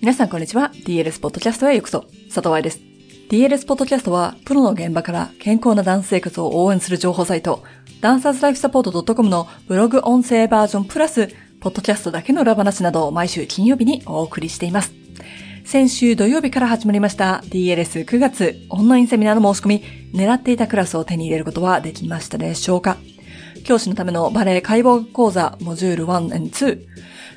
皆さんこんにちは。DLS ポッドキャストへようこそ。佐藤愛です。DLS ポッドキャストは、プロの現場から健康なダンス生活を応援する情報サイト、ダンサーズライフサポート .com のブログ音声バージョンプラス、ポッドキャストだけの裏話などを毎週金曜日にお送りしています。先週土曜日から始まりました DLS9 月オンラインセミナーの申し込み、狙っていたクラスを手に入れることはできましたでしょうか？教師のためのバレエ解剖講座モジュール1 2、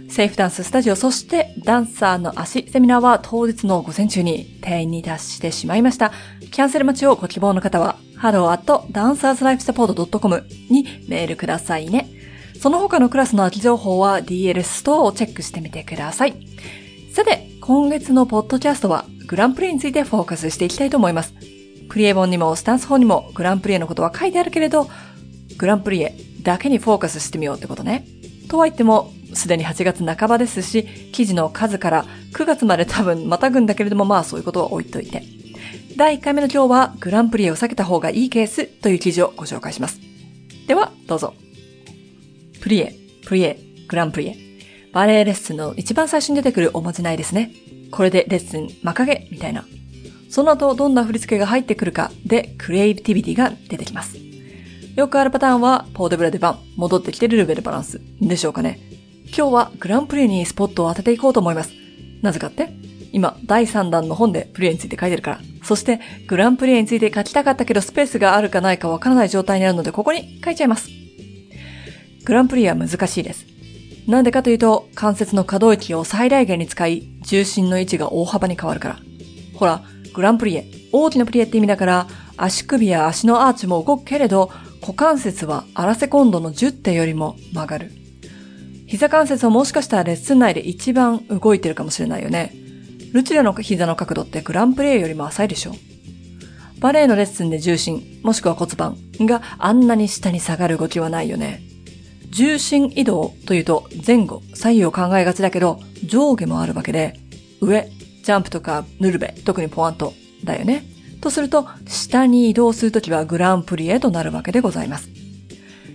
セーフダンススタジオ、そしてダンサーの足セミナーは当日の午前中に定員に達してしまいました。キャンセル待ちをご希望の方は、hello.dancerslifesupport.com にメールくださいね。その他のクラスの空き情報は DL ストアをチェックしてみてください。さて、今月のポッドキャストはグランプリについてフォーカスしていきたいと思います。クリエ本にもスタンス本にもグランプリエのことは書いてあるけれど、グランプリエだけにフォーカスしてみようってことね。とは言っても、すでに8月半ばですし、記事の数から9月まで多分またぐんだけれども、まあそういうことは置いといて。第1回目の今日は、グランプリエを避けた方がいいケースという記事をご紹介します。では、どうぞ。プリエ、プリエ、グランプリエ。バレエレッスンの一番最初に出てくるおまじないですね。これでレッスン、まかげ、みたいな。その後、どんな振り付けが入ってくるかで、クリエイティビティが出てきます。よくあるパターンは、ポーデブラデバン、戻ってきてるルベルバランス、でしょうかね。今日はグランプリにスポットを当てていこうと思います。なぜかって？今、第3弾の本でプリエについて書いてるから。そして、グランプリエについて書きたかったけどスペースがあるかないかわからない状態にあるので、ここに書いちゃいます。グランプリエは難しいです。なんでかというと、関節の可動域を最大限に使い、重心の位置が大幅に変わるから。ほら、グランプリエ、大きなプリエって意味だから、足首や足のアーチも動くけれど、股関節はアラセコンドの10手よりも曲がる。膝関節はもしかしたらレッスン内で一番動いてるかもしれないよね。ルチュラの膝の角度ってグランプレーよりも浅いでしょバレエのレッスンで重心、もしくは骨盤があんなに下に下がる動きはないよね。重心移動というと前後、左右を考えがちだけど上下もあるわけで、上、ジャンプとかヌルベ、特にポワントだよね。とすると、下に移動するときはグランプリへとなるわけでございます。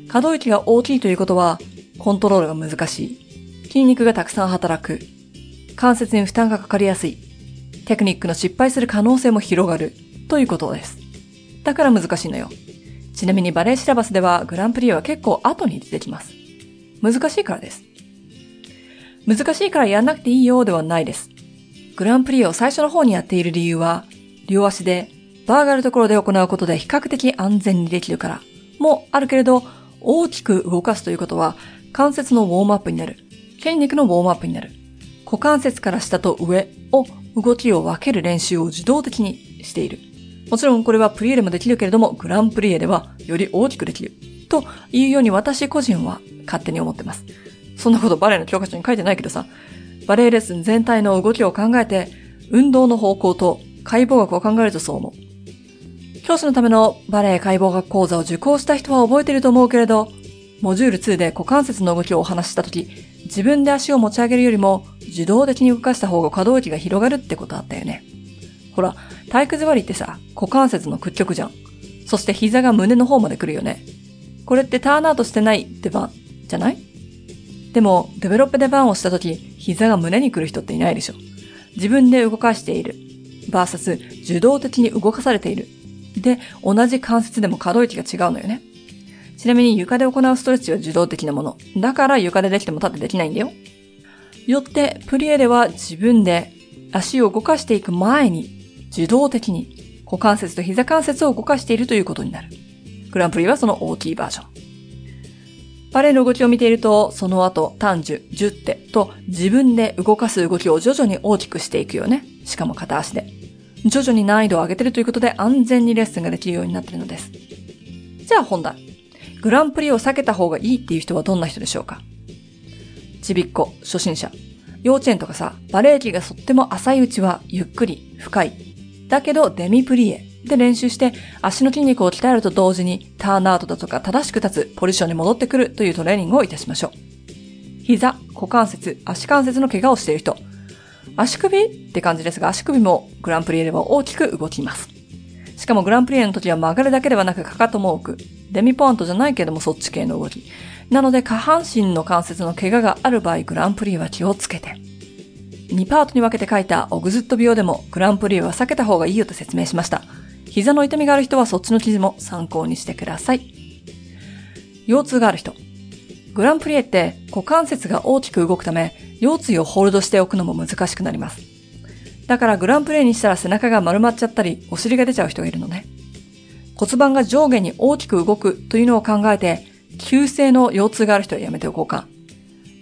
可動域が大きいということは、コントロールが難しい。筋肉がたくさん働く。関節に負担がかかりやすい。テクニックの失敗する可能性も広がる。ということです。だから難しいのよ。ちなみにバレエシラバスではグランプリは結構後に出てきます。難しいからです。難しいからやんなくていいようではないです。グランプリを最初の方にやっている理由は、両足でバーがあるところで行うことで比較的安全にできるからもあるけれど、大きく動かすということは関節のウォームアップになる。筋肉のウォームアップになる。股関節から下と上を動きを分ける練習を自動的にしている。もちろんこれはプリエでもできるけれども、グランプリエではより大きくできる。というように私個人は勝手に思ってます。そんなことバレエの教科書に書いてないけどさ、バレエレッスン全体の動きを考えて、運動の方向と解剖学を考えるとそう思う。教師のためのバレエ解剖学講座を受講した人は覚えていると思うけれど、モジュール2で股関節の動きをお話ししたとき、自分で足を持ち上げるよりも自動的に動かした方が可動域が広がるってことあったよね。ほら、体育座りってさ、股関節の屈曲じゃん。そして膝が胸の方まで来るよね。これってターンアウトしてない出番じゃない？でも、デベロップ出番をしたとき、膝が胸に来る人っていないでしょ。自分で動かしている。バーサス、受動的に動かされている。で、同じ関節でも可動域が違うのよね。ちなみに床で行うストレッチは受動的なもの。だから床でできても立ってできないんだよ。よって、プリエでは自分で足を動かしていく前に受動的に股関節と膝関節を動かしているということになる。グランプリはその大きいバージョン。バレエの動きを見ていると、その後、単樹、10手と自分で動かす動きを徐々に大きくしていくよね。しかも片足で。徐々に難易度を上げてるということで安全にレッスンができるようになっているのです。じゃあ本題。グランプリを避けた方がいいっていう人はどんな人でしょうか？ちびっこ、初心者。幼稚園とかさ、バレエ機がとっても浅いうちはゆっくり、深い。だけどデミプリエで練習して足の筋肉を鍛えると同時にターンアウトだとか正しく立つポジションに戻ってくるというトレーニングをいたしましょう。膝、股関節、足関節の怪我をしている人。足首？って感じですが、足首もグランプリエでは大きく動きます。しかもグランプリエの時は曲がるだけではなくかかとも多く、デミポアントじゃないけどもそっち系の動き。なので下半身の関節の怪我がある場合、グランプリは気をつけて。2パートに分けて書いたオグズット病でもグランプリは避けた方がいいよと説明しました。膝の痛みがある人はそっちの記事も参考にしてください。腰痛がある人。グランプリエって股関節が大きく動くため、腰椎をホールドしておくのも難しくなります。だからグランプレーにしたら背中が丸まっちゃったり、お尻が出ちゃう人がいるのね。骨盤が上下に大きく動くというのを考えて、急性の腰痛がある人はやめておこうか。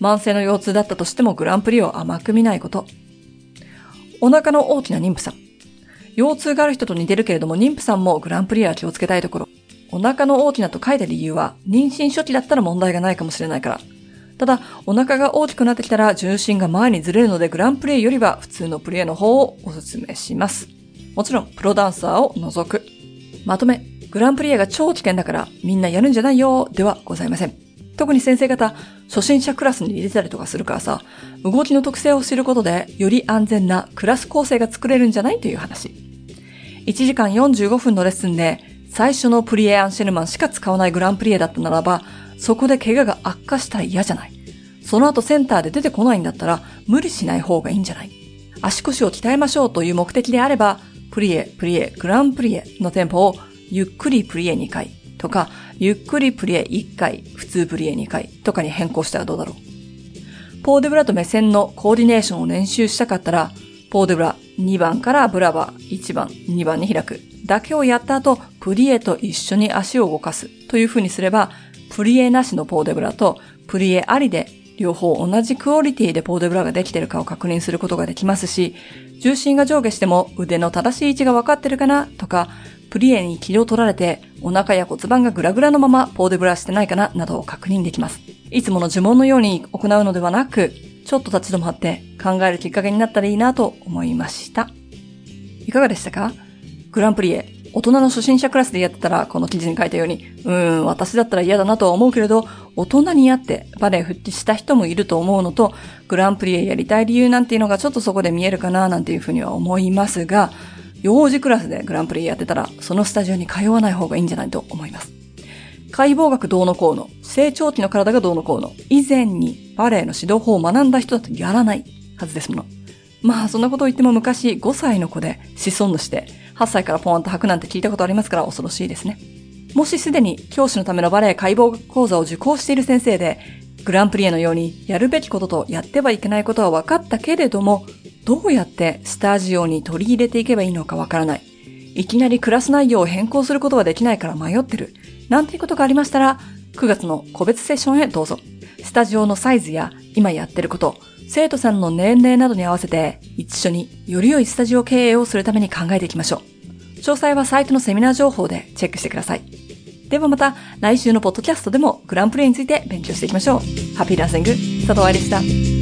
慢性の腰痛だったとしてもグランプリを甘く見ないこと。お腹の大きな妊婦さん。腰痛がある人と似てるけれども妊婦さんもグランプリは気をつけたいところ。お腹の大きなと書いた理由は、妊娠初期だったら問題がないかもしれないから。ただ、お腹が大きくなってきたら重心が前にずれるのでグランプレイよりは普通のプレイの方をお勧めします。もちろん、プロダンサーを除く。まとめ、グランプリエが超危険だからみんなやるんじゃないよではございません。特に先生方、初心者クラスに入れたりとかするからさ、動きの特性を知ることでより安全なクラス構成が作れるんじゃない？という話。1時間45分のレッスンで最初のプリエアンシェルマンしか使わないグランプリエだったならば、そこで怪我が悪化したら嫌じゃない。その後センターで出てこないんだったら無理しない方がいいんじゃない？足腰を鍛えましょうという目的であれば、プリエ、プリエ、グランプリエのテンポをゆっくりプリエ2回とか、ゆっくりプリエ1回、普通プリエ2回とかに変更したらどうだろう。ポーデブラと目線のコーディネーションを練習したかったら、ポーデブラ2番からブラバ1番、2番に開くだけをやった後、プリエと一緒に足を動かすという風にすれば、プリエなしのポーデブラとプリエありで両方同じクオリティでポーデブラができているかを確認することができますし、重心が上下しても腕の正しい位置が分かってるかなとか、プリエに気を取られてお腹や骨盤がグラグラのままポーデブラしてないかななどを確認できます。いつもの呪文のように行うのではなく、ちょっと立ち止まって考えるきっかけになったらいいなと思いました。いかがでしたか？グランプリエ、大人の初心者クラスでやってたら、この記事に書いたように、うーん、私だったら嫌だなとは思うけれど、大人にやってバレエ復帰した人もいると思うのと、グランプリエやりたい理由なんていうのがちょっとそこで見えるかななんていうふうには思いますが、幼児クラスでグランプリやってたら、そのスタジオに通わない方がいいんじゃないと思います。解剖学どうのこうの、成長期の体がどうのこうの、以前にバレエの指導法を学んだ人だとやらないはずですもの。まあ、そんなことを言っても昔5歳の子で子孫のして、8歳からポーンと吐くなんて聞いたことありますから恐ろしいですね。もしすでに教師のためのバレエ解剖講座を受講している先生で、グランプリエのようにやるべきこととやってはいけないことは分かったけれども、どうやってスタジオに取り入れていけばいいのかわからない。いきなりクラス内容を変更することはできないから迷ってる。なんていうことがありましたら、9月の個別セッションへどうぞ。スタジオのサイズや今やってること、生徒さんの年齢などに合わせて一緒により良いスタジオ経営をするために考えていきましょう。詳細はサイトのセミナー情報でチェックしてください。ではまた来週のポッドキャストでもグランプレイについて勉強していきましょう。ハッピーランシング、佐藤愛でした。